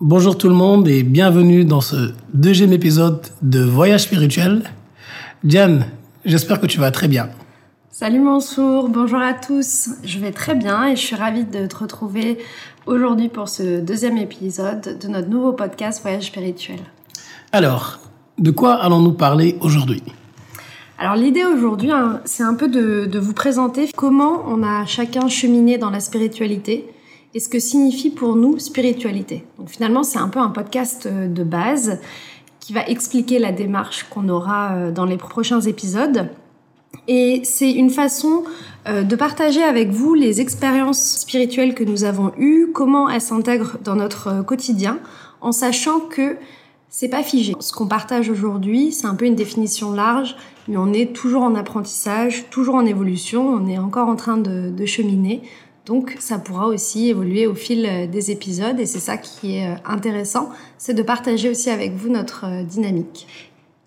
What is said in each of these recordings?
Bonjour tout le monde et bienvenue dans ce deuxième épisode de Voyage spirituel. Diane, j'espère que tu vas très bien. Salut Mansour, bonjour à tous. Je vais très bien et je suis ravie de te retrouver aujourd'hui pour ce deuxième épisode de notre nouveau podcast Voyage spirituel. Alors, de quoi allons-nous parler aujourd'hui? Alors l'idée aujourd'hui, hein, c'est un peu de, de, vous présenter comment on a chacun cheminé dans la spiritualité et ce que signifie pour nous spiritualité. Donc finalement, c'est un peu un podcast euh, de base qui va expliquer la démarche qu'on aura euh, dans les prochains épisodes. Et c'est une façon euh, de partager avec vous les expériences spirituelles que nous avons eues, comment elles s'intègrent dans notre quotidien, en sachant que c'est pas figé. Ce qu'on partage aujourd'hui, c'est un peu une définition large, mais on est toujours en apprentissage, toujours en évolution, on est encore en train de, de cheminer. Donc ça pourra aussi évoluer au fil euh, des épisodes et c'est ça qui est euh, intéressant, c'est de partager aussi avec vous notre euh, dynamique.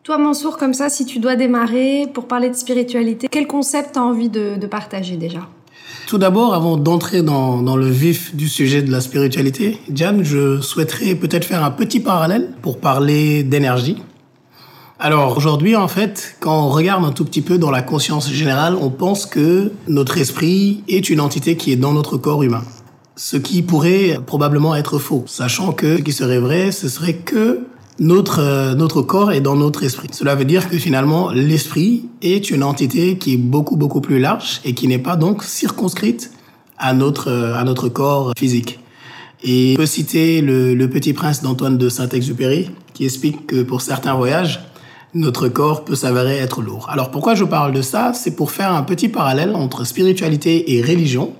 Toi Mansour, comme ça, si tu dois démarrer pour parler de spiritualité, quel concept as envie de, de partager déjà? Tout d'abord, avant d'entrer dans, dans, le vif du sujet de la spiritualité, Diane, je souhaiterais peut-être faire un petit parallèle pour parler d'énergie. Alors aujourd'hui, en fait, quand on regarde un tout petit peu dans la conscience générale, on pense que notre esprit est une entité qui est dans notre corps humain. Ce qui pourrait probablement être faux, sachant que ce qui serait vrai, ce serait que notre, euh, notre corps est dans notre esprit. Cela veut dire que finalement, l'esprit est une entité qui est beaucoup, beaucoup plus large et qui n'est pas donc circonscrite à notre, euh, à notre corps physique. Et on peut citer le, le Petit Prince d'Antoine de Saint-Exupéry, qui explique que pour certains voyages, notre corps peut s'avérer être lourd. Alors pourquoi je parle de ça? C'est pour faire un petit parallèle entre spiritualité et religion,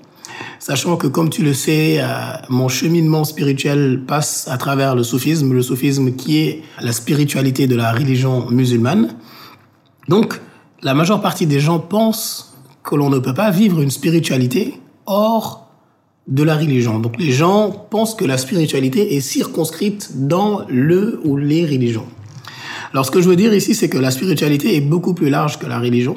sachant que comme tu le sais, euh, mon cheminement spirituel passe à travers le soufisme, le soufisme qui est la spiritualité de la religion musulmane. Donc la majeure partie des gens pensent que l'on ne peut pas vivre une spiritualité hors de la religion. Donc les gens pensent que la spiritualité est circonscrite dans le ou les religions. Alors, ce que je veux dire ici, c'est que la spiritualité est beaucoup plus large que la religion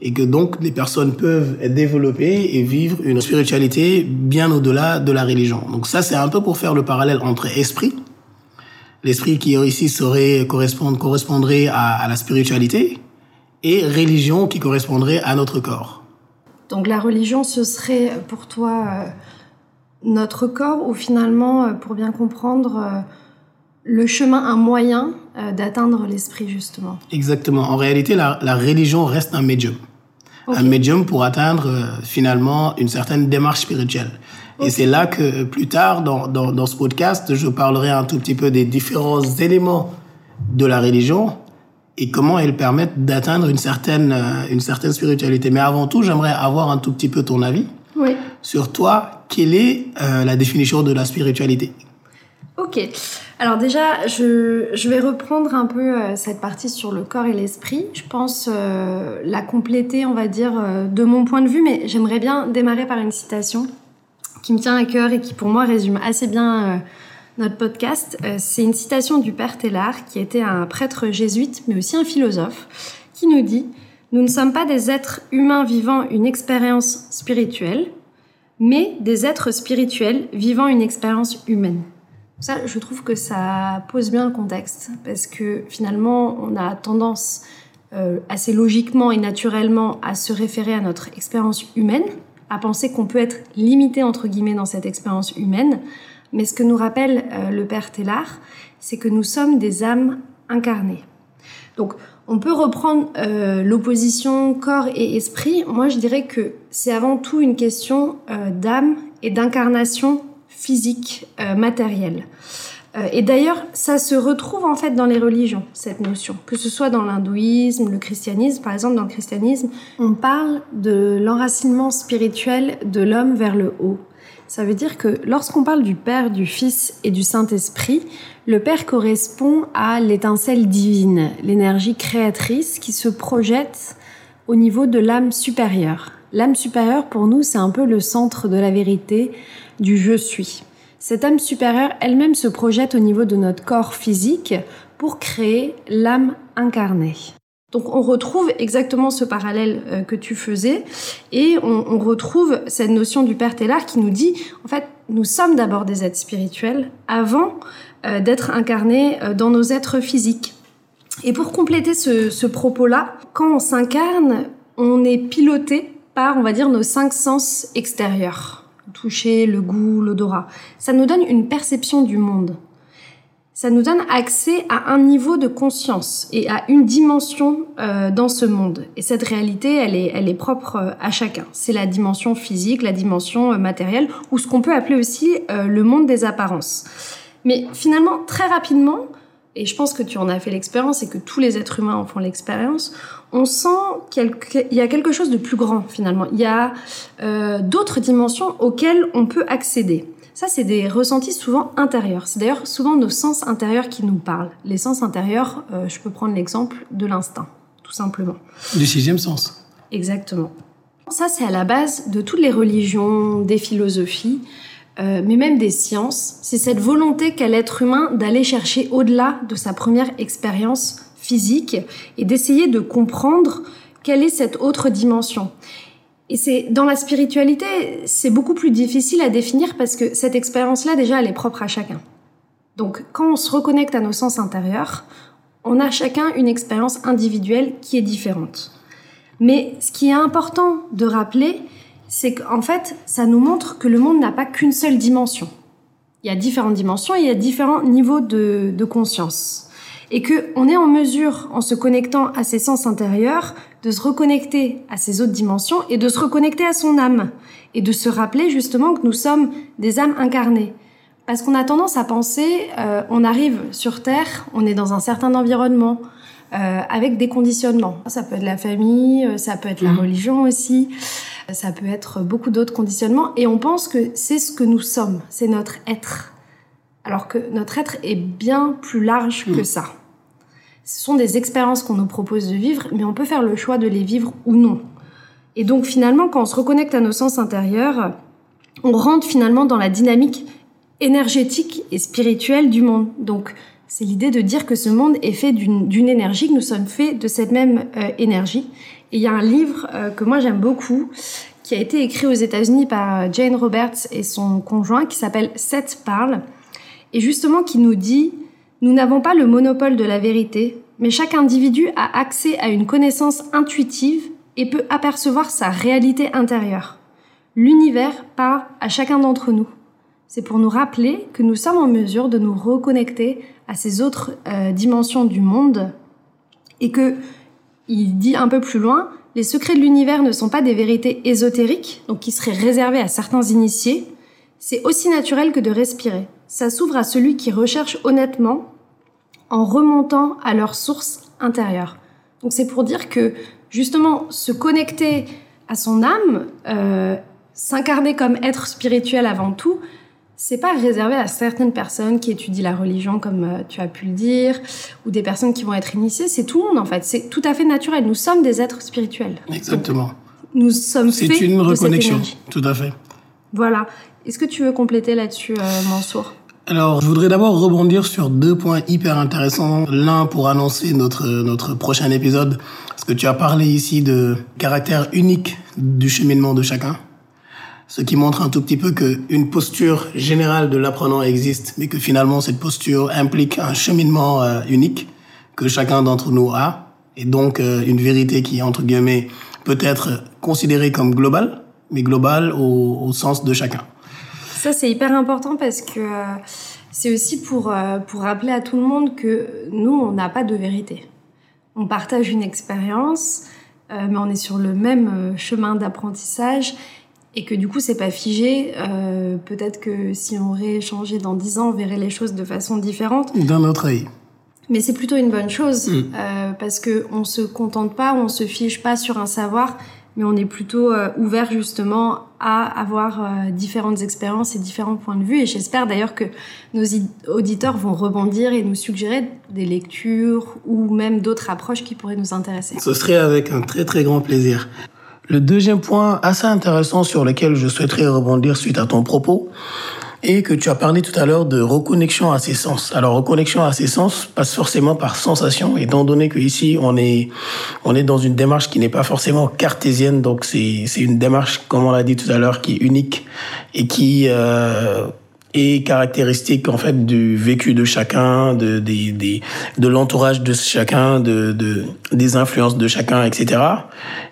et que donc les personnes peuvent développer et vivre une spiritualité bien au-delà de la religion. Donc ça, c'est un peu pour faire le parallèle entre esprit, l'esprit qui ici serait correspondrait à, à la spiritualité, et religion qui correspondrait à notre corps. Donc la religion, ce serait pour toi euh, notre corps ou finalement, euh, pour bien comprendre, euh, le chemin, un moyen euh, d'atteindre l'esprit, justement. Exactement. En réalité, la, la religion reste un médium. Okay. Un médium pour atteindre euh, finalement une certaine démarche spirituelle. Okay. Et c'est là que euh, plus tard, dans, dans, dans, ce podcast, je parlerai un tout petit peu des différents éléments de la religion et comment elles permettent d'atteindre une certaine, euh, une certaine spiritualité. Mais avant tout, j'aimerais avoir un tout petit peu ton avis oui. sur toi. Quelle est la définition de la spiritualité? Ok. Alors déjà, je, vais reprendre un peu euh, cette partie sur le corps et l'esprit. Je pense euh, la compléter, on va dire, euh, de mon point de vue, mais j'aimerais bien démarrer par une citation qui me tient à cœur et qui pour moi résume assez bien notre podcast. C'est une citation du Père Tellard, qui était un prêtre jésuite, mais aussi un philosophe, qui nous dit « Nous ne sommes pas des êtres humains vivant une expérience spirituelle, mais des êtres spirituels vivant une expérience humaine. » Ça, je trouve que ça pose bien le contexte parce que finalement, on a tendance euh, assez logiquement et naturellement à se référer à notre expérience humaine, à penser qu'on peut être limité entre guillemets dans cette expérience humaine. Mais ce que nous rappelle euh, le père Tellard, c'est que nous sommes des âmes incarnées. Donc, on peut reprendre euh, l'opposition corps et esprit. Moi, je dirais que c'est avant tout une question d'âme et d'incarnation physique, euh, matérielle. Euh, et d'ailleurs, ça se retrouve en fait dans les religions, cette notion. Que ce soit dans l'hindouisme, le christianisme, par exemple, dans le christianisme, on parle de l'enracinement spirituel de l'homme vers le haut. Ça veut dire que lorsqu'on parle du Père, du Fils et du Saint-Esprit, le Père correspond à l'étincelle divine, l'énergie créatrice qui se projette au niveau de l'âme supérieure. L'âme supérieure, pour nous, c'est un peu le centre de la vérité, du je suis. Cette âme supérieure elle-même se projette au niveau de notre corps physique pour créer l'âme incarnée. Donc on retrouve exactement ce parallèle euh, que tu faisais et on, retrouve cette notion du Père Teilhard qui nous dit, en fait, nous sommes d'abord des êtres spirituels avant euh, d'être incarnés euh, dans nos êtres physiques. Et pour compléter ce, ce propos-là, quand on s'incarne, on est piloté on va dire, nos cinq sens extérieurs. Le toucher, le goût, l'odorat. Ça nous donne une perception du monde ça nous donne accès à un niveau de conscience et à une dimension euh, dans ce monde. Et cette réalité, elle est, elle est propre euh, à chacun. C'est la dimension physique, la dimension euh, matérielle, ou ce qu'on peut appeler aussi le monde des apparences. Mais finalement, très rapidement, et je pense que tu en as fait l'expérience et que tous les êtres humains en font l'expérience, on sent qu'il y a quelque chose de plus grand finalement. Il y a euh, d'autres dimensions auxquelles on peut accéder. Ça, c'est des ressentis souvent intérieurs. C'est d'ailleurs souvent nos sens intérieurs qui nous parlent. Les sens intérieurs, euh, je peux prendre l'exemple de l'instinct, tout simplement. Du sixième sens. Exactement. Ça, c'est à la base de toutes les religions, des philosophies, euh, mais même des sciences. C'est cette volonté qu'a l'être humain d'aller chercher au-delà de sa première expérience physique et d'essayer de comprendre quelle est cette autre dimension. Et c'est dans la spiritualité, c'est beaucoup plus difficile à définir parce que cette expérience-là, déjà, elle est propre à chacun. Donc, quand on se reconnecte à nos sens intérieurs, on a chacun une expérience individuelle qui est différente. Mais ce qui est important de rappeler, c'est qu'en fait, ça nous montre que le monde n'a pas qu'une seule dimension. Il y a différentes dimensions et il y a différents niveaux de, de conscience et que on est en mesure, en se connectant à ses sens intérieurs, de se reconnecter à ses autres dimensions et de se reconnecter à son âme et de se rappeler justement que nous sommes des âmes incarnées. Parce qu'on a tendance à penser, euh, on arrive sur Terre, on est dans un certain environnement, euh, avec des conditionnements. Ça peut être la famille, euh, ça peut être la mmh. religion aussi, ça peut être beaucoup d'autres conditionnements, et on pense que c'est ce que nous sommes, c'est notre être. Alors que notre être est bien plus large que ça. Ce sont des expériences qu'on nous propose de vivre, mais on peut faire le choix de les vivre ou non. Et donc finalement, quand on se reconnecte à nos sens intérieurs, on rentre finalement dans la dynamique énergétique et spirituelle du monde. Donc c'est l'idée de dire que ce monde est fait d'une énergie, que nous sommes faits de cette même euh, énergie. Et il y a un livre euh, que moi j'aime beaucoup, qui a été écrit aux États-Unis par euh, Jane Roberts et son conjoint, qui s'appelle Sept parle, et justement qui nous dit nous n'avons pas le monopole de la vérité, mais chaque individu a accès à une connaissance intuitive et peut apercevoir sa réalité intérieure. L'univers parle à chacun d'entre nous. C'est pour nous rappeler que nous sommes en mesure de nous reconnecter à ces autres euh, dimensions du monde et que, il dit un peu plus loin, les secrets de l'univers ne sont pas des vérités ésotériques, donc qui seraient réservées à certains initiés. C'est aussi naturel que de respirer ça s'ouvre à celui qui recherche honnêtement en remontant à leur source intérieure. Donc c'est pour dire que justement se connecter à son âme, euh, s'incarner comme être spirituel avant tout, c'est pas réservé à certaines personnes qui étudient la religion, comme euh, tu as pu le dire, ou des personnes qui vont être initiées. C'est tout le monde en fait. C'est tout à fait naturel. Nous sommes des êtres spirituels. Exactement. Nous sommes faits. C'est une reconnexion. Tout à fait. Voilà. Est-ce que tu veux compléter là-dessus, euh, Mansour? Alors, je voudrais d'abord rebondir sur deux points hyper intéressants. L'un pour annoncer notre, notre prochain épisode, parce que tu as parlé ici de caractère unique du cheminement de chacun. Ce qui montre un tout petit peu qu'une posture générale de l'apprenant existe, mais que finalement cette posture implique un cheminement euh, unique que chacun d'entre nous a, et donc euh, une vérité qui, entre guillemets, peut être considérée comme globale, mais globale au, sens de chacun. Ça, c'est hyper important parce que euh, c'est aussi pour, pour rappeler à tout le monde que nous, on n'a pas de vérité. On partage une expérience, mais on est sur le même chemin d'apprentissage et que du coup, c'est pas figé. Peut-être que si on rééchangeait dans dix ans, on verrait les choses de façon différente. D'un autre œil. Mais c'est plutôt une bonne chose mm. parce que on se contente pas, on se fiche pas sur un savoir mais on est plutôt euh, ouvert justement à avoir euh, différentes expériences et différents points de vue. Et j'espère d'ailleurs que nos auditeurs vont rebondir et nous suggérer des lectures ou même d'autres approches qui pourraient nous intéresser. Ce serait avec un très très grand plaisir. Le deuxième point assez intéressant sur lequel je souhaiterais rebondir suite à ton propos, et que tu as parlé tout à l'heure de reconnexion à ses sens. Alors reconnexion à ses sens passe forcément par sensation, étant donné que ici on est on est dans une démarche qui n'est pas forcément cartésienne, donc c'est c'est une démarche comme on l'a dit tout à l'heure qui est unique et qui euh, est caractéristique en fait du vécu de chacun, de des, des de l'entourage de chacun, de, de des influences de chacun, etc.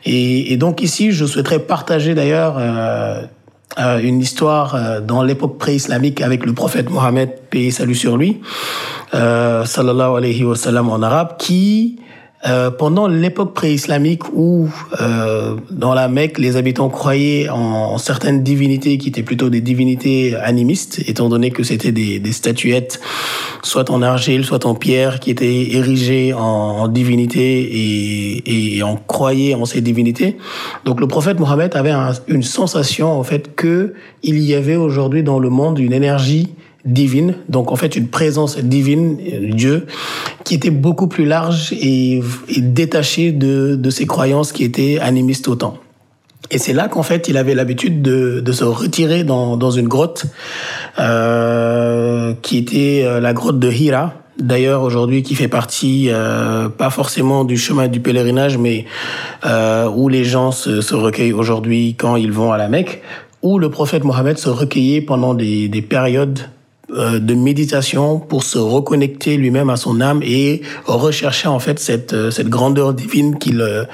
Et, et donc ici, je souhaiterais partager d'ailleurs euh, euh, une histoire euh, dans l'époque pré-islamique avec le prophète Mohammed, paix et salut sur lui, euh, sallallahu alayhi wa sallam en arabe, qui euh, pendant l'époque pré-islamique où euh, dans la Mecque les habitants croyaient en, certaines divinités qui étaient plutôt des divinités animistes, étant donné que c'était des, des, statuettes soit en argile, soit en pierre, qui étaient érigées en, en divinité et, et, on croyait en ces divinités. Donc le prophète Mohammed avait un, une sensation en fait que il y avait aujourd'hui dans le monde une énergie divine, donc en fait une présence divine, Dieu, qui était beaucoup plus large et, détachée de, de ses croyances qui étaient animistes autant. Et c'est là qu'en fait il avait l'habitude de, de se retirer dans, dans une grotte euh, qui était euh, la grotte de Hira, d'ailleurs aujourd'hui qui fait partie euh, pas forcément du chemin du pèlerinage, mais euh, où les gens se, se recueillent aujourd'hui quand ils vont à la Mecque, où le prophète Mohammed se recueillait pendant des, des périodes euh, de méditation pour se reconnecter lui-même à son âme et rechercher en fait cette, euh, cette grandeur divine qu'il euh,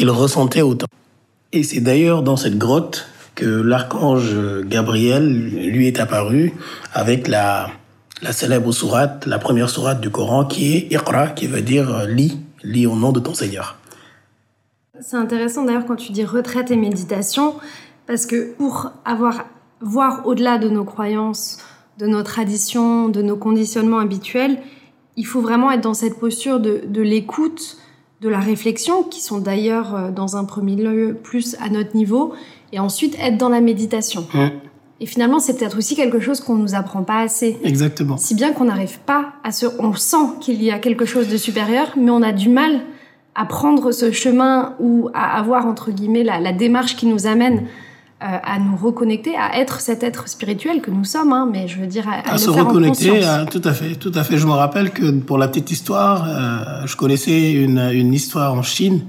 ressentait autant. Et c'est d'ailleurs dans cette grotte que l'archange Gabriel lui est apparu avec la, la célèbre sourate, la première sourate du Coran qui est Iqra, qui veut dire lis, lis au nom de ton Seigneur. C'est intéressant d'ailleurs quand tu dis retraite et méditation, parce que pour avoir voir au-delà de nos croyances, de nos traditions, de nos conditionnements habituels, il faut vraiment être dans cette posture de, de l'écoute, de la réflexion, qui sont d'ailleurs euh, dans un premier lieu plus à notre niveau, et ensuite être dans la méditation. Mmh. Et finalement, c'est peut-être aussi quelque chose qu'on nous apprend pas assez. Exactement. Si bien qu'on n'arrive pas à se, on sent qu'il y a quelque chose de supérieur, mais on a du mal à prendre ce chemin ou à avoir entre guillemets la, la démarche qui nous amène à nous reconnecter, à être cet être spirituel que nous sommes, hein, mais je veux dire à, à, à le se faire reconnecter, en à, tout à fait, tout à fait. Je me rappelle que pour la petite histoire, euh, je connaissais une, une histoire en Chine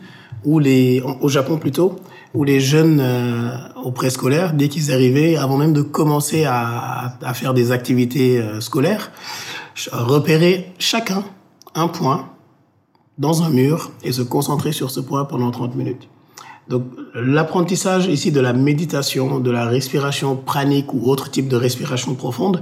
où les, au Japon plutôt, où les jeunes euh, au préscolaire, dès qu'ils arrivaient, avant même de commencer à, à faire des activités euh, scolaires, repéraient chacun un point dans un mur et se concentrer sur ce point pendant 30 minutes. Donc l'apprentissage ici de la méditation, de la respiration pranique ou autre type de respiration profonde,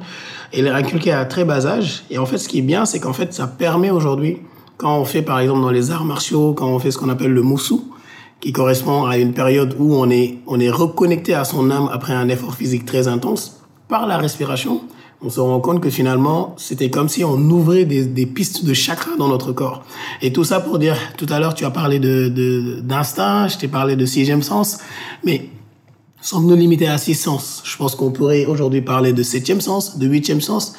il est inculqué à très bas âge. Et en fait, ce qui est bien, c'est qu'en fait, ça permet aujourd'hui, quand on fait par exemple dans les arts martiaux, quand on fait ce qu'on appelle le moussou, qui correspond à une période où on est, on est reconnecté à son âme après un effort physique très intense, par la respiration, on se rend compte que finalement, c'était comme si on ouvrait des, pistes de chakras dans notre corps. Et tout ça pour dire, tout à l'heure, tu as parlé de, d'instinct, je t'ai parlé de sixième sens, mais sans nous limiter à six sens, je pense qu'on pourrait aujourd'hui parler de septième sens, de huitième sens,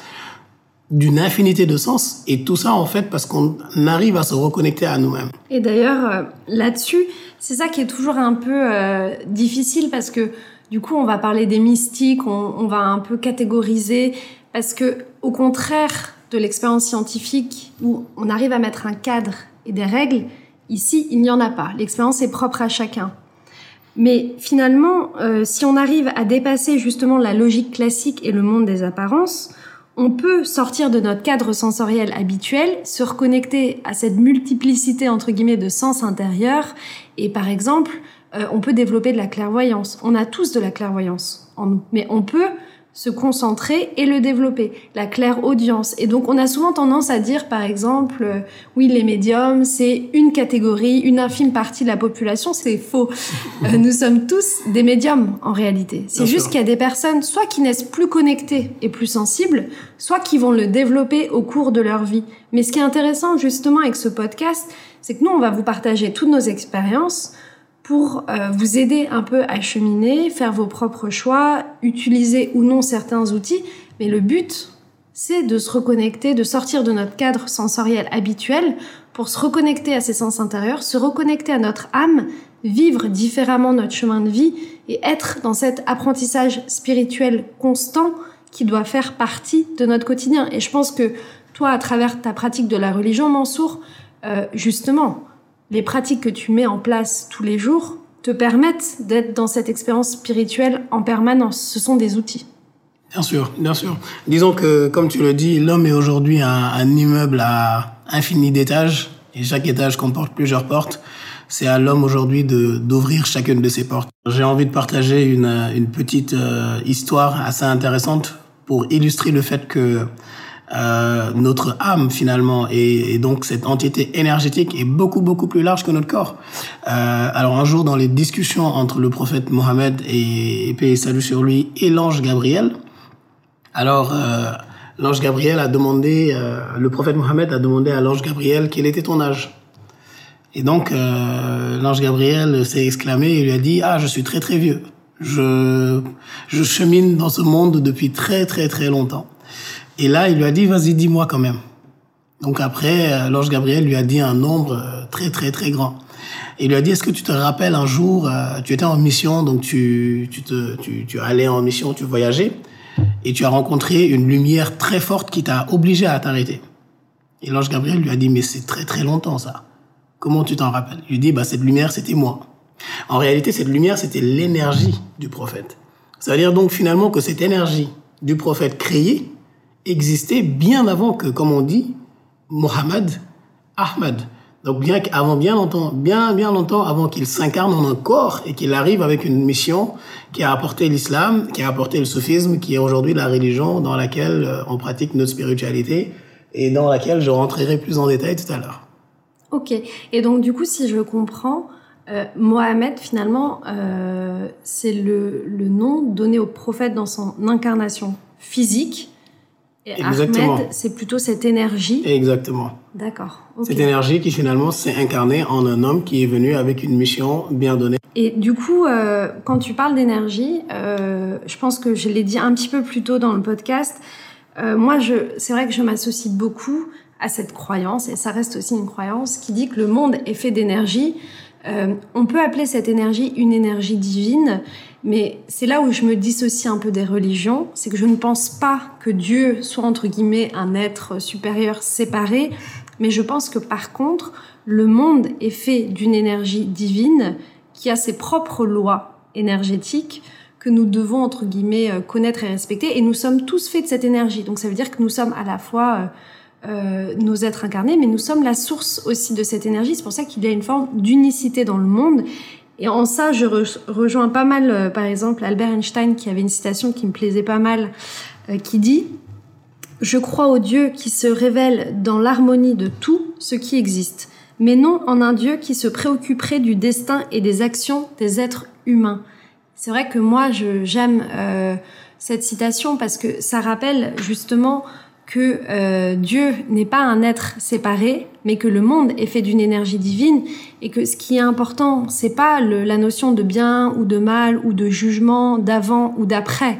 d'une infinité de sens, et tout ça en fait parce qu'on arrive à se reconnecter à nous-mêmes. Et d'ailleurs, euh, là-dessus, c'est ça qui est toujours un peu euh, difficile parce que du coup, on va parler des mystiques, on, va un peu catégoriser, parce que au contraire de l'expérience scientifique où on arrive à mettre un cadre et des règles, ici, il n'y en a pas. L'expérience est propre à chacun. Mais finalement, euh, si on arrive à dépasser justement la logique classique et le monde des apparences, on peut sortir de notre cadre sensoriel habituel, se reconnecter à cette multiplicité entre guillemets de sens intérieurs et par exemple euh, on peut développer de la clairvoyance. On a tous de la clairvoyance en nous, mais on peut se concentrer et le développer, la claire audience. Et donc on a souvent tendance à dire par exemple euh, oui les médiums c'est une catégorie, une infime partie de la population, c'est faux. Euh, nous sommes tous des médiums en réalité. C'est juste qu'il y a des personnes soit qui naissent plus connectées et plus sensibles, soit qui vont le développer au cours de leur vie. Mais ce qui est intéressant justement avec ce podcast, c'est que nous on va vous partager toutes nos expériences pour euh, vous aider un peu à cheminer, faire vos propres choix, utiliser ou non certains outils. Mais le but, c'est de se reconnecter, de sortir de notre cadre sensoriel habituel pour se reconnecter à ses sens intérieurs, se reconnecter à notre âme, vivre différemment notre chemin de vie et être dans cet apprentissage spirituel constant qui doit faire partie de notre quotidien. Et je pense que toi, à travers ta pratique de la religion, Mansour, euh, justement, les pratiques que tu mets en place tous les jours te permettent d'être dans cette expérience spirituelle en permanence. Ce sont des outils. Bien sûr, bien sûr. Disons que, comme tu le dis, l'homme est aujourd'hui un, immeuble à infini d'étages et chaque étage comporte plusieurs portes. C'est à l'homme aujourd'hui d'ouvrir chacune de ces portes. J'ai envie de partager une, une petite euh, histoire assez intéressante pour illustrer le fait que euh, notre âme finalement et, et, donc cette entité énergétique est beaucoup beaucoup plus large que notre corps. Euh, alors un jour dans les discussions entre le prophète Mohammed et, et paix et salut sur lui et l'ange Gabriel, alors euh, l'ange Gabriel a demandé, euh, le prophète Mohammed a demandé à l'ange Gabriel quel était ton âge. Et donc euh, l'ange Gabriel s'est exclamé et lui a dit ah je suis très très vieux. Je je chemine dans ce monde depuis très très très longtemps. Et là, il lui a dit, vas-y, dis-moi quand même. Donc après, euh, l'ange Gabriel lui a dit un nombre euh, très, très, très grand. Il lui a dit, est-ce que tu te rappelles un jour, euh, tu étais en mission, donc tu, tu, tu, tu allais en mission, tu voyageais, et tu as rencontré une lumière très forte qui t'a obligé à t'arrêter. Et l'ange Gabriel lui a dit, mais c'est très, très longtemps ça. Comment tu t'en rappelles? Il lui dit, bah, cette lumière, c'était moi. En réalité, cette lumière, c'était l'énergie du prophète. Ça veut dire donc finalement que cette énergie du prophète créée, existait bien avant que, comme on dit, Mohammed Ahmed. Donc bien avant bien longtemps, bien bien longtemps avant qu'il s'incarne en un corps et qu'il arrive avec une mission qui a apporté l'islam, qui a apporté le soufisme, qui est aujourd'hui la religion dans laquelle euh, on pratique notre spiritualité et dans laquelle je rentrerai plus en détail tout à l'heure. Ok. Et donc du coup, si je comprends, euh, Mohamed finalement, euh, c'est le, le nom donné au prophète dans son incarnation physique et Exactement. Ahmed, c'est plutôt cette énergie. Exactement. D'accord. Okay. Cette énergie qui finalement s'est incarnée en un homme qui est venu avec une mission bien donnée. Et du coup, euh, quand tu parles d'énergie, euh, je pense que je l'ai dit un petit peu plus tôt dans le podcast. Euh, moi, je, c'est vrai que je m'associe beaucoup à cette croyance, et ça reste aussi une croyance qui dit que le monde est fait d'énergie. On peut appeler cette énergie une énergie divine, mais c'est là où je me dissocie un peu des religions, c'est que je ne pense pas que Dieu soit entre guillemets un être supérieur séparé, mais je pense que par contre, le monde est fait d'une énergie divine qui a ses propres lois énergétiques que nous devons entre guillemets connaître et respecter, et nous sommes tous faits de cette énergie. Donc ça veut dire que nous sommes à la fois euh, nos êtres incarnés, mais nous sommes la source aussi de cette énergie. C'est pour ça qu'il y a une forme d'unicité dans le monde. Et en ça, je re rejoins pas mal, euh, par exemple, Albert Einstein, qui avait une citation qui me plaisait pas mal, euh, qui dit « Je crois au Dieu qui se révèle dans l'harmonie de tout ce qui existe, mais non en un Dieu qui se préoccuperait du destin et des actions des êtres humains. » C'est vrai que moi, j'aime euh, cette citation parce que ça rappelle justement que euh, Dieu n'est pas un être séparé, mais que le monde est fait d'une énergie divine et que ce qui est important, c'est pas la notion de bien ou de mal ou de jugement d'avant ou d'après.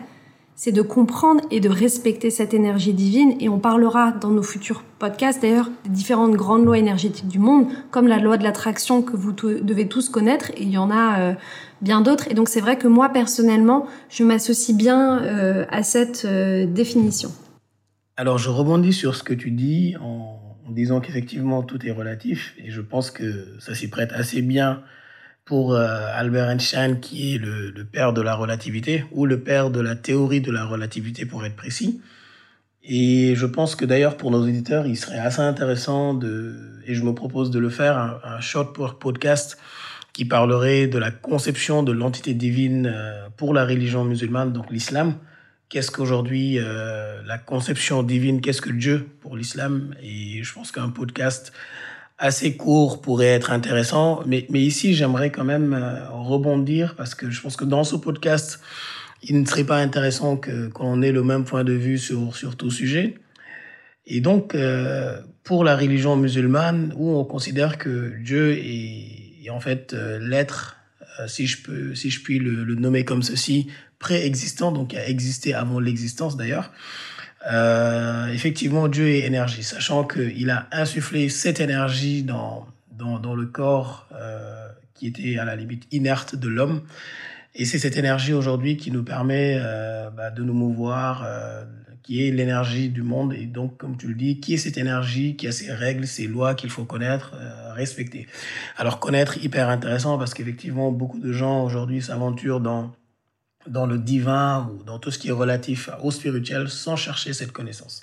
C'est de comprendre et de respecter cette énergie divine et on parlera dans nos futurs podcasts d'ailleurs des différentes grandes lois énergétiques du monde, comme la loi de l'attraction que vous devez tous connaître et il y en a euh, bien d'autres. Et donc c'est vrai que moi personnellement, je m'associe bien euh, à cette définition. Alors, je rebondis sur ce que tu dis en, disant qu'effectivement, tout est relatif. Et je pense que ça s'y prête assez bien pour euh, Albert Einstein, qui est le, le, père de la relativité, ou le père de la théorie de la relativité, pour être précis. Et je pense que d'ailleurs, pour nos auditeurs, il serait assez intéressant de, et je me propose de le faire, un, un short podcast qui parlerait de la conception de l'entité divine euh, pour la religion musulmane, donc l'islam qu'est-ce qu'aujourd'hui euh, la conception divine, qu'est-ce que Dieu pour l'islam? Et je pense qu'un podcast assez court pourrait être intéressant. Mais, mais ici, j'aimerais quand même euh, rebondir parce que je pense que dans ce podcast, il ne serait pas intéressant que qu'on ait le même point de vue sur, sur tout sujet. Et donc, euh, pour la religion musulmane, où on considère que Dieu est, est en fait euh, l'être, euh, si je peux, si je puis le, le nommer comme ceci, préexistant, donc a existé avant l'existence d'ailleurs. Euh, effectivement, Dieu est énergie, sachant qu'il a insufflé cette énergie dans, dans, dans le corps euh, qui était à la limite inerte de l'homme. Et c'est cette énergie aujourd'hui qui nous permet euh, bah, de nous mouvoir, euh, qui est l'énergie du monde. Et donc, comme tu le dis, qui est cette énergie, qui a ses règles, ses lois qu'il faut connaître, euh, respecter. Alors, connaître, hyper intéressant parce qu'effectivement, beaucoup de gens aujourd'hui s'aventurent dans dans le divin ou dans tout ce qui est relatif au spirituel sans chercher cette connaissance.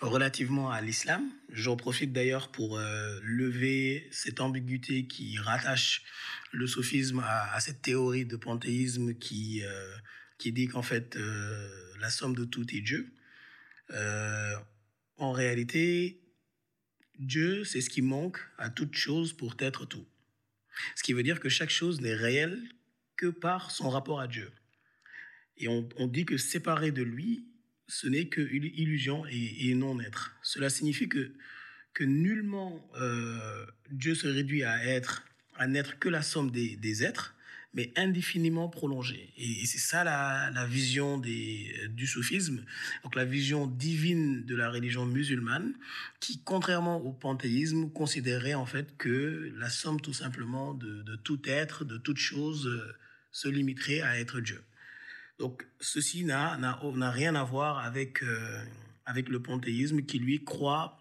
Relativement à l'islam, j'en profite d'ailleurs pour euh, lever cette ambiguïté qui rattache le sophisme à, cette théorie de panthéisme qui, euh, qui dit qu'en fait euh, la somme de tout est Dieu. en réalité, Dieu, c'est ce qui manque à toute chose pour être tout. Ce qui veut dire que chaque chose n'est réelle que par son rapport à Dieu. Et on, dit que séparé de lui, ce n'est que illusion et, non-être. Cela signifie que, nullement euh, Dieu se réduit à être, à n'être que la somme des, êtres, mais indéfiniment prolongé. Et, c'est ça la, vision des, du soufisme, donc la vision divine de la religion musulmane, qui, contrairement au panthéisme, considérait en fait que la somme tout simplement de, de tout être, de toute chose, euh, se limiterait à être Dieu. Donc, ceci n'a rien à voir avec, euh, avec le panthéisme qui, lui, croit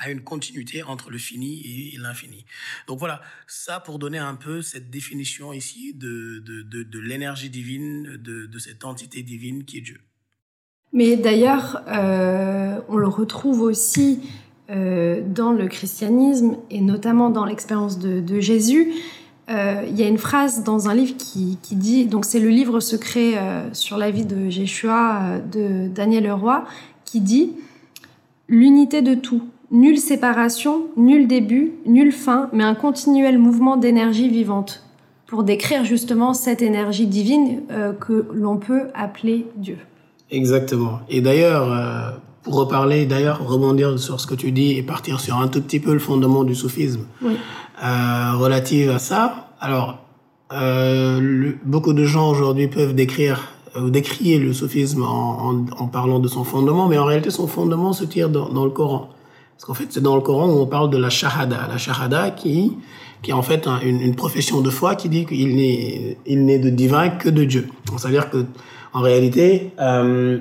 à une continuité entre le fini et, l'infini. Donc voilà, ça pour donner un peu cette définition ici de, de, de, l'énergie divine, de, cette entité divine qui est Dieu. Mais d'ailleurs, euh, on le retrouve aussi euh, dans le christianisme et notamment dans l'expérience de, Jésus. Euh, il y a une phrase dans un livre qui, dit, donc c'est le livre secret euh, sur la vie de Jéshua euh, de Daniel Leroy, qui dit L'unité de tout, nulle séparation, nul début, nulle fin, mais un continuel mouvement d'énergie vivante, pour décrire justement cette énergie divine que l'on peut appeler Dieu. Exactement. Et d'ailleurs, pour reparler, d'ailleurs, rebondir sur ce que tu dis et partir sur un tout petit peu le fondement du soufisme. Oui euh, relative à ça. Alors, euh, beaucoup de gens aujourd'hui peuvent décrire ou euh, décrier le sophisme en, en, en, parlant de son fondement, mais en réalité, son fondement se tire dans, dans le Coran. Parce qu'en fait, c'est dans le Coran où on parle de la shahada. La shahada qui, qui est en fait une, une, profession de foi qui dit qu'il n'est, il n'est de divin que de Dieu. C'est-à-dire que, en réalité, euh,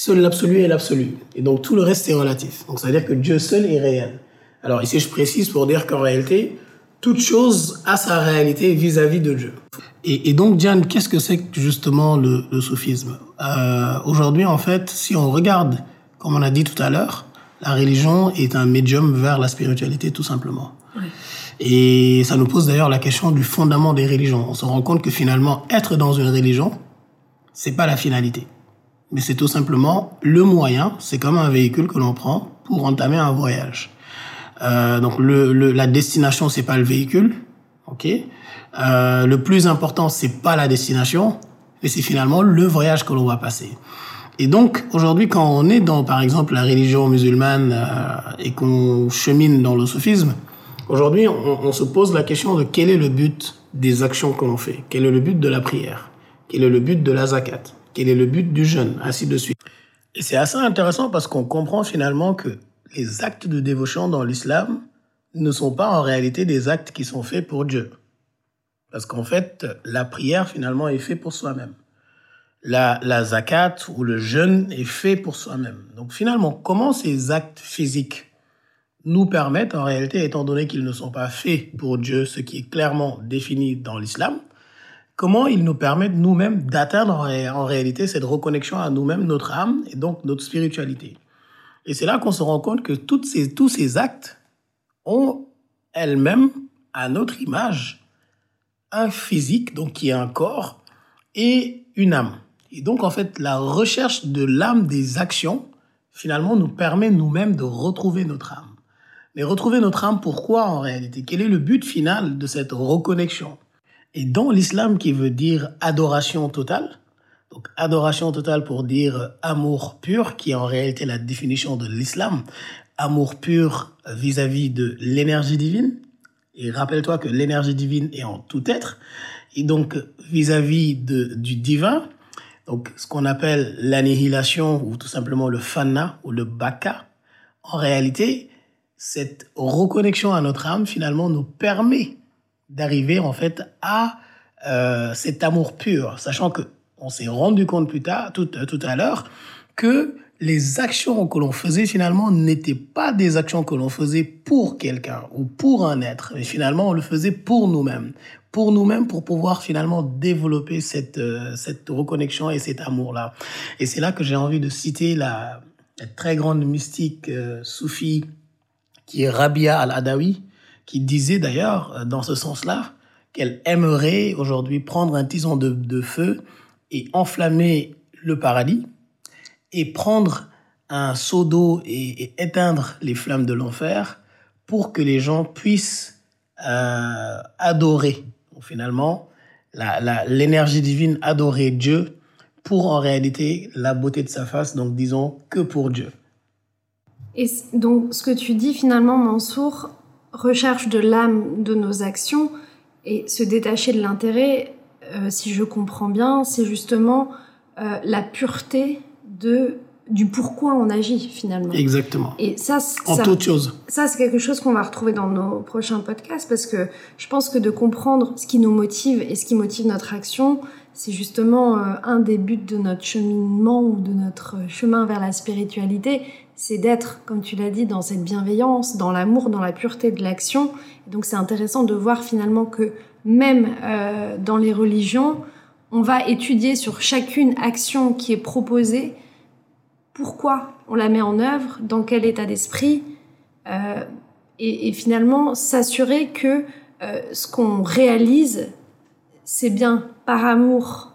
seul l'absolu est l'absolu. Et donc, tout le reste est relatif. Donc, c'est-à-dire que Dieu seul est réel. Alors ici, je précise pour dire qu'en réalité, toute chose a sa réalité vis-à-vis de Dieu. Et, donc, Diane, qu'est-ce que c'est justement le, le soufisme? Euh, Aujourd'hui, en fait, si on regarde, comme on a dit tout à l'heure, la religion est un médium vers la spiritualité, tout simplement. Et ça nous pose d'ailleurs la question du fondement des religions. On se rend compte que finalement, être dans une religion, c'est pas la finalité. Mais c'est tout simplement le moyen, c'est comme un véhicule que l'on prend pour entamer un voyage. Euh, donc le, le, la destination c'est pas le véhicule, ok? Euh, le plus important c'est pas la destination, mais c'est finalement le voyage que l'on va passer. Et donc aujourd'hui quand on est dans par exemple la religion musulmane euh, et qu'on chemine dans le soufisme, aujourd'hui on, on se pose la question de quel est le but des actions que l'on fait, quel est le but de la prière, quel est le but de la zakat, quel est le but du jeûne, ainsi de suite. Et c'est assez intéressant parce qu'on comprend finalement que les actes de dévotion dans l'islam ne sont pas en réalité des actes qui sont faits pour Dieu. Parce qu'en fait, la prière finalement est faite pour soi-même. La, la zakat ou le jeûne est fait pour soi-même. Donc finalement, comment ces actes physiques nous permettent en réalité, étant donné qu'ils ne sont pas faits pour Dieu, ce qui est clairement défini dans l'islam, comment ils nous permettent nous-mêmes d'atteindre en réalité cette reconnexion à nous-mêmes, notre âme et donc notre spiritualité. Et c'est là qu'on se rend compte que toutes ces, tous ces actes ont elles-mêmes, à notre image, un physique, donc qui est un corps, et une âme. Et donc, en fait, la recherche de l'âme des actions, finalement, nous permet nous-mêmes de retrouver notre âme. Mais retrouver notre âme, pourquoi en réalité? Quel est le but final de cette reconnexion? Et dans l'islam qui veut dire adoration totale, donc adoration totale pour dire amour pur, qui est en réalité la définition de l'islam. Amour pur vis-à-vis de l'énergie divine. Et rappelle-toi que l'énergie divine est en tout être. Et donc vis-à-vis du divin, donc ce qu'on appelle l'annihilation ou tout simplement le fana ou le baka, en réalité, cette reconnexion à notre âme finalement nous permet d'arriver en fait à euh, cet amour pur, sachant que on s'est rendu compte plus tard, tout, tout à l'heure, que les actions que l'on faisait finalement n'étaient pas des actions que l'on faisait pour quelqu'un ou pour un être, mais finalement on le faisait pour nous-mêmes, pour nous-mêmes pour pouvoir finalement développer cette euh, cette reconnexion et cet amour-là. Et c'est là que j'ai envie de citer la, la très grande mystique euh, soufie qui est Rabia al-Adawi, qui disait d'ailleurs euh, dans ce sens-là qu'elle aimerait aujourd'hui prendre un tison de, feu et enflammer le paradis et prendre un seau d'eau et, éteindre les flammes de l'enfer pour que les gens puissent euh, adorer finalement l'énergie divine adorer Dieu pour en réalité la beauté de sa face donc disons que pour Dieu. Et donc ce que tu dis finalement Mansour recherche de l'âme de nos actions et se détacher de l'intérêt euh, si je comprends bien c'est justement euh, la pureté de du pourquoi on agit finalement. Exactement. Et ça, en ça, toute chose. Ça, c'est quelque chose qu'on va retrouver dans nos prochains podcasts parce que je pense que de comprendre ce qui nous motive et ce qui motive notre action, c'est justement euh, un des buts de notre cheminement ou de notre chemin vers la spiritualité, c'est d'être, comme tu l'as dit, dans cette bienveillance, dans l'amour, dans la pureté de l'action. Donc c'est intéressant de voir finalement que même euh, dans les religions, on va étudier sur chacune action qui est proposée. Pourquoi on la met en œuvre, dans quel état d'esprit, euh, et, finalement s'assurer que euh, ce qu'on réalise, c'est bien par amour,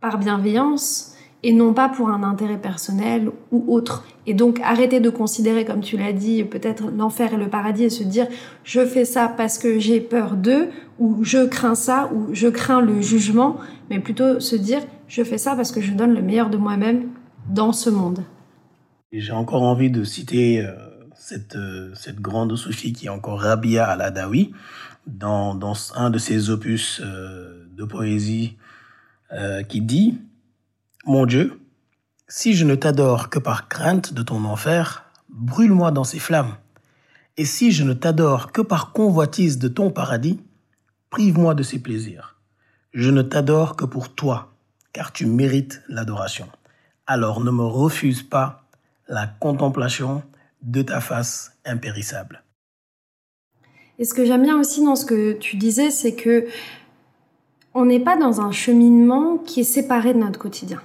par bienveillance, et non pas pour un intérêt personnel ou autre. Et donc arrêter de considérer, comme tu l'as dit, peut-être l'enfer et le paradis et se dire je fais ça parce que j'ai peur d'eux, ou je crains ça, ou je crains le jugement, mais plutôt se dire je fais ça parce que je donne le meilleur de moi-même dans ce monde. J'ai encore envie de citer euh, cette, euh, cette grande soufie qui est encore Rabia al-Adawi dans, dans un de ses opus euh, de poésie qui dit Mon Dieu, si je ne t'adore que par crainte de ton enfer, brûle-moi dans ces flammes. Et si je ne t'adore que par convoitise de ton paradis, prive-moi de ces plaisirs. Je ne t'adore que pour toi, car tu mérites l'adoration alors ne me refuse pas la contemplation de ta face impérissable. Et ce que j'aime bien aussi dans ce que tu disais, c'est que on n'est pas dans un cheminement qui est séparé de notre quotidien.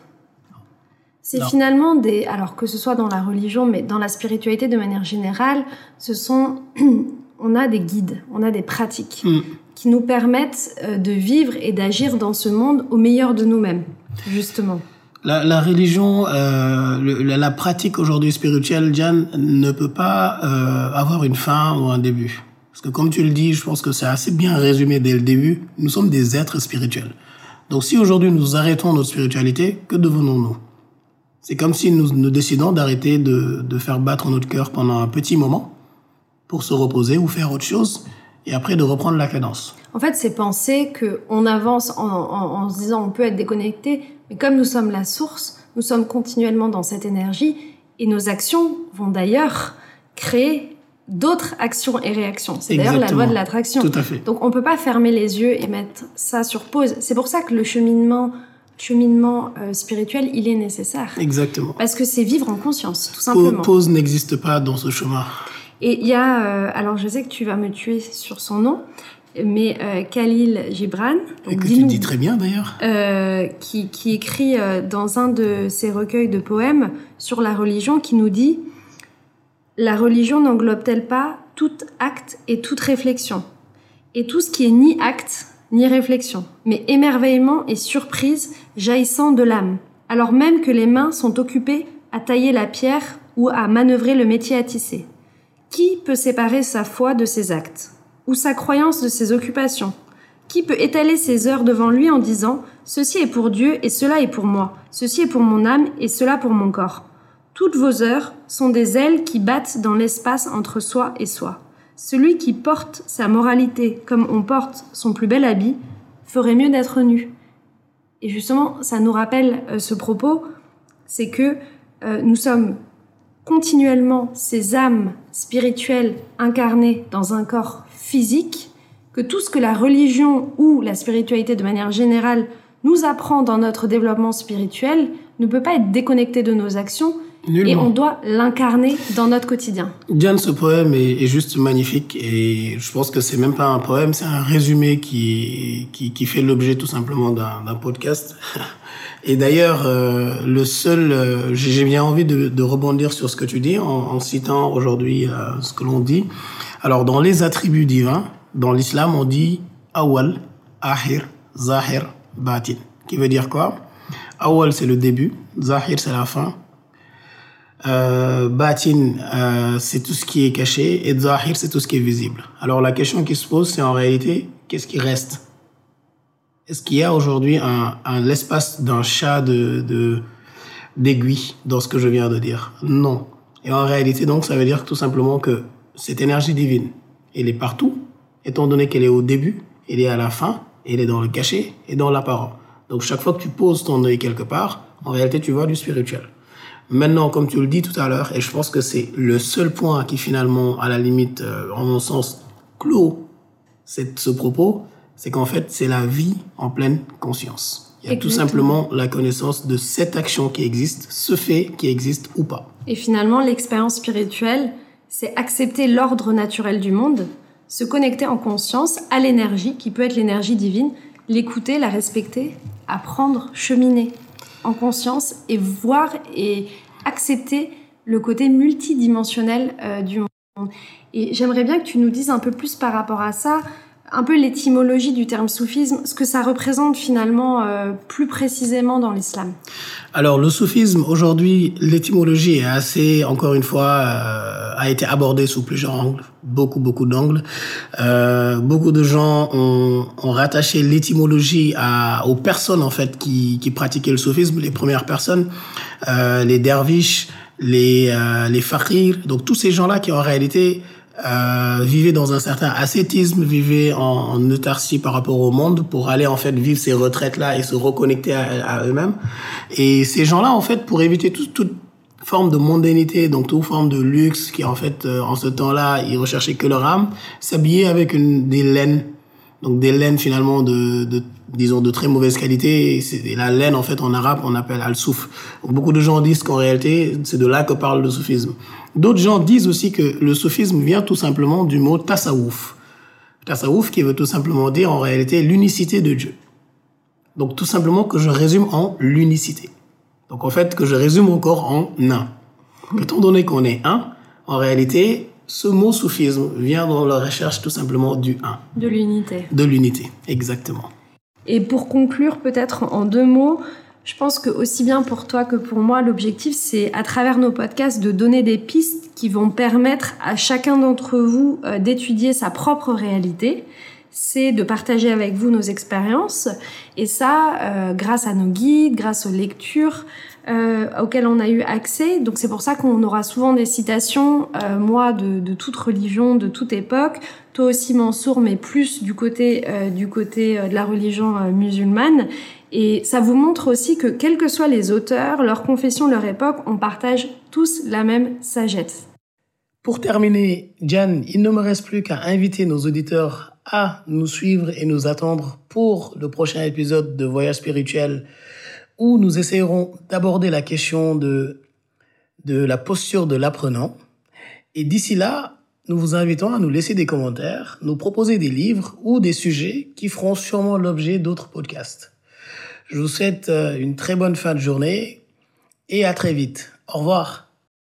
C'est finalement des, alors que ce soit dans la religion, mais dans la spiritualité de manière générale, ce sont, on a des guides, on a des pratiques mm. qui nous permettent euh, de vivre et d'agir dans ce monde au meilleur de nous-mêmes, justement. La, la religion, euh, le, la, la, pratique aujourd'hui spirituelle, Diane, ne peut pas euh, avoir une fin ou un début. Parce que comme tu le dis, je pense que c'est assez bien résumé dès le début, nous sommes des êtres spirituels. Donc si aujourd'hui nous arrêtons notre spiritualité, que devenons-nous? C'est comme si nous, nous décidons d'arrêter de, de faire battre notre cœur pendant un petit moment pour se reposer ou faire autre chose et après de reprendre la cadence. En fait, c'est penser qu'on avance en, en, en se disant on peut être déconnecté, mais comme nous sommes la source, nous sommes continuellement dans cette énergie et nos actions vont d'ailleurs créer d'autres actions et réactions. C'est d'ailleurs la loi de l'attraction. Tout à fait. Donc on peut pas fermer les yeux et mettre ça sur pause. C'est pour ça que le cheminement cheminement euh, spirituel, il est nécessaire. Exactement. Parce que c'est vivre en conscience, tout simplement. Pause n'existe pas dans ce chemin. Et il y a, euh, alors je sais que tu vas me tuer sur son nom, mais euh, Khalil Gibran, et que tu dis très bien d'ailleurs, euh, qui, qui écrit dans un de ses recueils de poèmes sur la religion, qui nous dit La religion n'englobe-t-elle pas tout acte et toute réflexion? Et tout ce qui est ni acte ni réflexion, mais émerveillement et surprise jaillissant de l'âme, alors même que les mains sont occupées à tailler la pierre ou à manœuvrer le métier à tisser. Qui peut séparer sa foi de ses actes ou sa croyance de ses occupations? Qui peut étaler ses heures devant lui en disant ⁇ Ceci est pour Dieu et cela est pour moi, ceci est pour mon âme et cela pour mon corps ⁇ Toutes vos heures sont des ailes qui battent dans l'espace entre soi et soi. Celui qui porte sa moralité comme on porte son plus bel habit ferait mieux d'être nu. Et justement, ça nous rappelle euh, ce propos, c'est que euh, nous sommes continuellement ces âmes spirituelles incarnées dans un corps physique que tout ce que la religion ou la spiritualité de manière générale nous apprend dans notre développement spirituel ne peut pas être déconnecté de nos actions et on doit l'incarner dans notre quotidien. Diane, ce poème est, juste magnifique et je pense que c'est même pas un poème, c'est un résumé qui, qui, qui fait l'objet tout simplement d'un podcast. Et d'ailleurs, euh, le seul, euh, j'ai bien envie de, de, rebondir sur ce que tu dis en, en citant aujourd'hui euh, ce que l'on dit. Alors, dans les attributs divins, dans l'islam, on dit awal, ahir, zahir, batin, qui veut dire quoi? Awal, c'est le début, zahir, c'est la fin, euh, batin, euh, c'est tout ce qui est caché, et zahir, c'est tout ce qui est visible. Alors, la question qui se pose, c'est en réalité, qu'est-ce qui reste? Est-ce qu'il y a aujourd'hui un, un l'espace d'un chat de, d'aiguille dans ce que je viens de dire? Non. Et en réalité, donc, ça veut dire tout simplement que cette énergie divine, elle est partout, étant donné qu'elle est au début, elle est à la fin, elle est dans le cachet et dans l'apparent. Donc, chaque fois que tu poses ton œil quelque part, en réalité, tu vois du spirituel. Maintenant, comme tu le dis tout à l'heure, et je pense que c'est le seul point qui finalement, à la limite, euh, en mon sens, clôt cette, ce propos, c'est qu'en fait, c'est la vie en pleine conscience. Il y a tout simplement la connaissance de cette action qui existe, ce fait qui existe ou pas. Et finalement, l'expérience spirituelle, c'est accepter l'ordre naturel du monde, se connecter en conscience à l'énergie, qui peut être l'énergie divine, l'écouter, la respecter, apprendre, cheminer en conscience et voir et accepter le côté multidimensionnel euh, du monde. Et j'aimerais bien que tu nous dises un peu plus par rapport à ça un peu l'étymologie du terme soufisme, ce que ça représente finalement euh, plus précisément dans l'islam. Alors le soufisme aujourd'hui, l'étymologie est assez, encore une fois, euh, a été abordée sous plusieurs angles, beaucoup beaucoup d'angles. Euh, beaucoup de gens ont, ont rattaché l'étymologie aux personnes en fait qui, qui pratiquaient le soufisme, les premières personnes, euh, les derviches, les euh, les fakirs, donc tous ces gens-là qui en réalité euh, vivaient dans un certain ascétisme, vivaient en, en, autarcie par rapport au monde pour aller en fait vivre ces retraites-là et se reconnecter à, eux-mêmes. Et ces gens-là, en fait, pour éviter toute forme de mondanité, donc toute forme de luxe, qui en fait, euh, en ce temps-là, ils recherchaient que leur âme, s'habillaient avec une, des laines. Donc des laines finalement de, de disons de très mauvaise qualité. C'est la laine en fait en arabe on appelle al-souf. Beaucoup de gens disent qu'en réalité c'est de là que parle le soufisme d'autres gens disent aussi que le soufisme vient tout simplement du mot tasawuf tasawuf qui veut tout simplement dire en réalité l'unicité de Dieu donc tout simplement que je résume en l'unicité donc en fait que je résume encore en un étant donné qu'on est un en réalité ce mot soufisme vient dans la recherche tout simplement du un. De l'unité. De l'unité, exactement. Et pour conclure, peut-être en deux mots, je pense que aussi bien pour toi que pour moi, l'objectif, c'est à travers nos podcasts de donner des pistes qui vont permettre à chacun d'entre vous euh, d'étudier sa propre réalité. C'est de partager avec vous nos expériences. Et ça, euh, grâce à nos guides, grâce aux lectures, euh, auxquelles on a eu accès. Donc c'est pour ça qu'on aura souvent des citations, moi, de, de, toute religion, de toute époque. Toi aussi, Mansour, mais plus du côté, du côté de la religion musulmane. Et ça vous montre aussi que, quels que soient les auteurs, leur confession, leur époque, on partage tous la même sagesse. Pour terminer, Diane, il ne me reste plus qu'à inviter nos auditeurs à nous suivre et nous attendre pour le prochain épisode de Voyage spirituel où nous essayerons d'aborder la question de, de la posture de l'apprenant. Et d'ici là, nous vous invitons à nous laisser des commentaires, nous proposer des livres ou des sujets qui feront sûrement l'objet d'autres podcasts. Je vous souhaite euh, une très bonne fin de journée et à très vite. Au revoir.